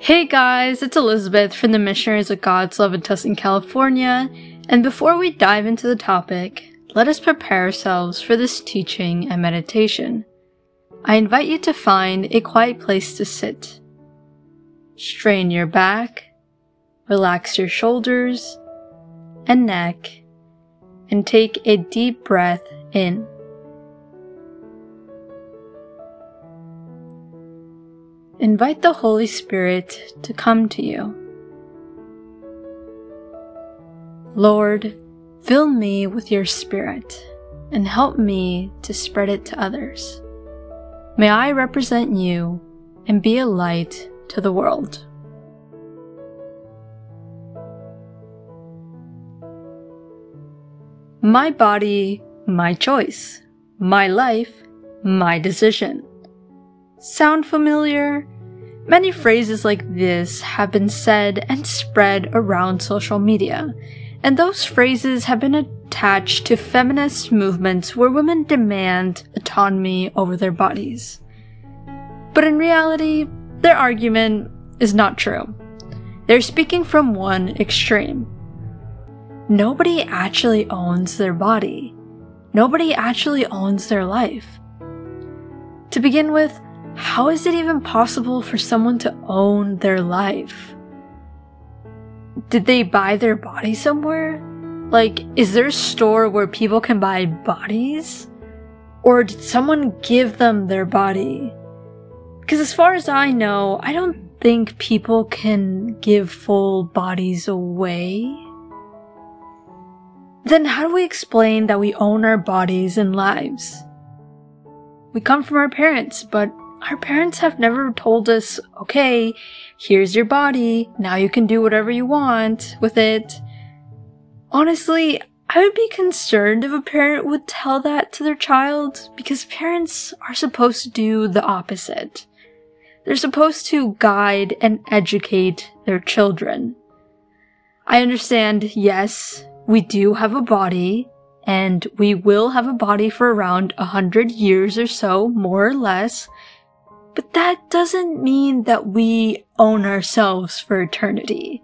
Hey guys, it's Elizabeth from the Missionaries of God's Love in Tustin, California. And before we dive into the topic, let us prepare ourselves for this teaching and meditation. I invite you to find a quiet place to sit. Strain your back, relax your shoulders and neck, and take a deep breath in. Invite the Holy Spirit to come to you. Lord, fill me with your Spirit and help me to spread it to others. May I represent you and be a light to the world. My body, my choice. My life, my decision. Sound familiar? Many phrases like this have been said and spread around social media, and those phrases have been attached to feminist movements where women demand autonomy over their bodies. But in reality, their argument is not true. They're speaking from one extreme. Nobody actually owns their body. Nobody actually owns their life. To begin with, how is it even possible for someone to own their life? Did they buy their body somewhere? Like, is there a store where people can buy bodies? Or did someone give them their body? Because as far as I know, I don't think people can give full bodies away. Then how do we explain that we own our bodies and lives? We come from our parents, but our parents have never told us, okay, here's your body, now you can do whatever you want with it. Honestly, I would be concerned if a parent would tell that to their child because parents are supposed to do the opposite. They're supposed to guide and educate their children. I understand, yes, we do have a body, and we will have a body for around a hundred years or so, more or less, but that doesn't mean that we own ourselves for eternity.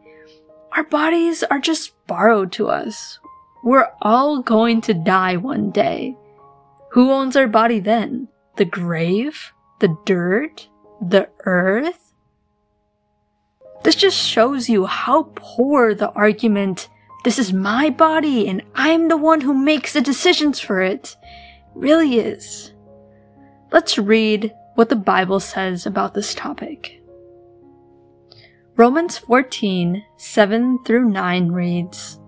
Our bodies are just borrowed to us. We're all going to die one day. Who owns our body then? The grave? The dirt? The earth? This just shows you how poor the argument, this is my body and I'm the one who makes the decisions for it, really is. Let's read what the Bible says about this topic. Romans 14, 7 through 9 reads,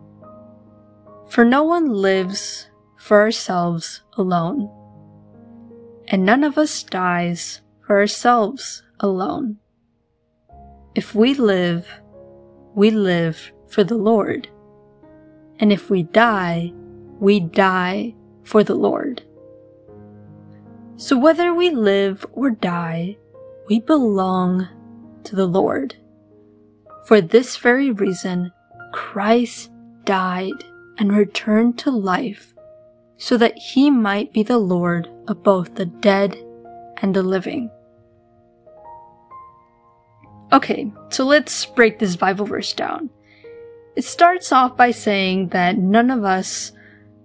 For no one lives for ourselves alone, and none of us dies for ourselves alone. If we live, we live for the Lord, and if we die, we die for the Lord. So whether we live or die, we belong to the Lord. For this very reason, Christ died and returned to life so that he might be the Lord of both the dead and the living. Okay, so let's break this Bible verse down. It starts off by saying that none of us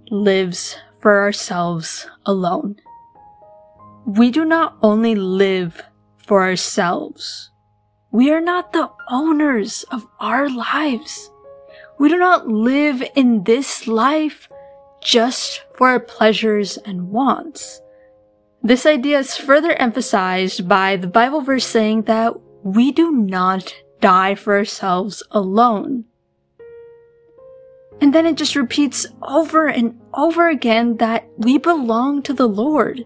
lives for ourselves alone we do not only live for ourselves. We are not the owners of our lives. We do not live in this life just for our pleasures and wants. This idea is further emphasized by the Bible verse saying that we do not die for ourselves alone. And then it just repeats over and over again that we belong to the Lord.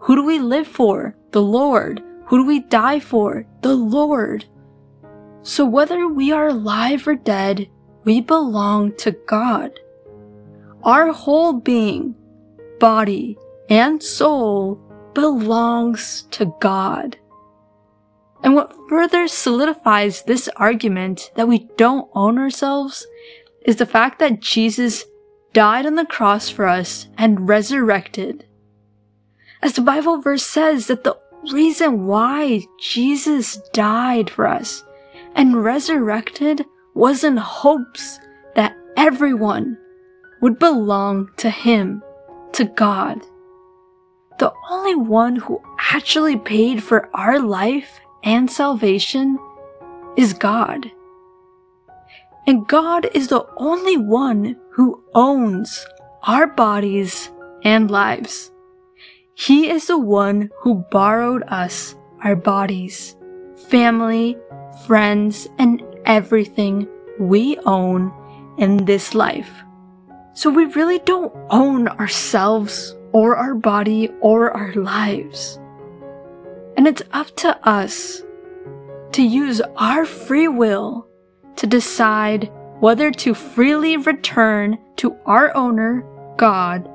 Who do we live for? The Lord. Who do we die for? The Lord. So whether we are alive or dead, we belong to God. Our whole being, body, and soul belongs to God. And what further solidifies this argument that we don't own ourselves is the fact that Jesus died on the cross for us and resurrected as the Bible verse says that the reason why Jesus died for us and resurrected was in hopes that everyone would belong to Him, to God. The only one who actually paid for our life and salvation is God. And God is the only one who owns our bodies and lives. He is the one who borrowed us our bodies, family, friends, and everything we own in this life. So we really don't own ourselves or our body or our lives. And it's up to us to use our free will to decide whether to freely return to our owner, God,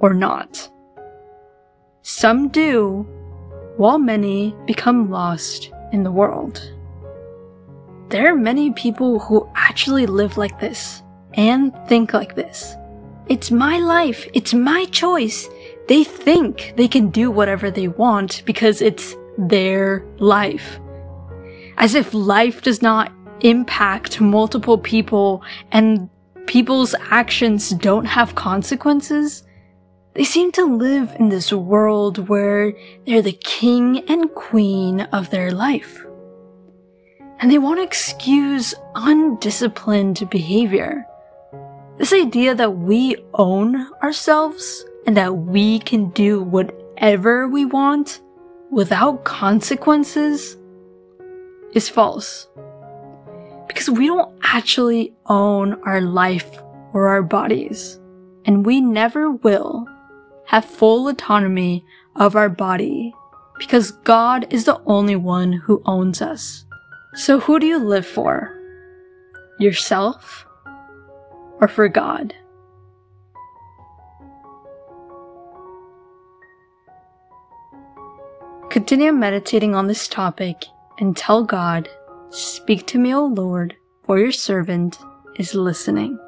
or not. Some do, while many become lost in the world. There are many people who actually live like this and think like this. It's my life, it's my choice. They think they can do whatever they want because it's their life. As if life does not impact multiple people and people's actions don't have consequences. They seem to live in this world where they're the king and queen of their life. And they want to excuse undisciplined behavior. This idea that we own ourselves and that we can do whatever we want without consequences is false. Because we don't actually own our life or our bodies, and we never will have full autonomy of our body because God is the only one who owns us. So who do you live for? Yourself or for God? Continue meditating on this topic and tell God, Speak to me, O Lord, for your servant is listening.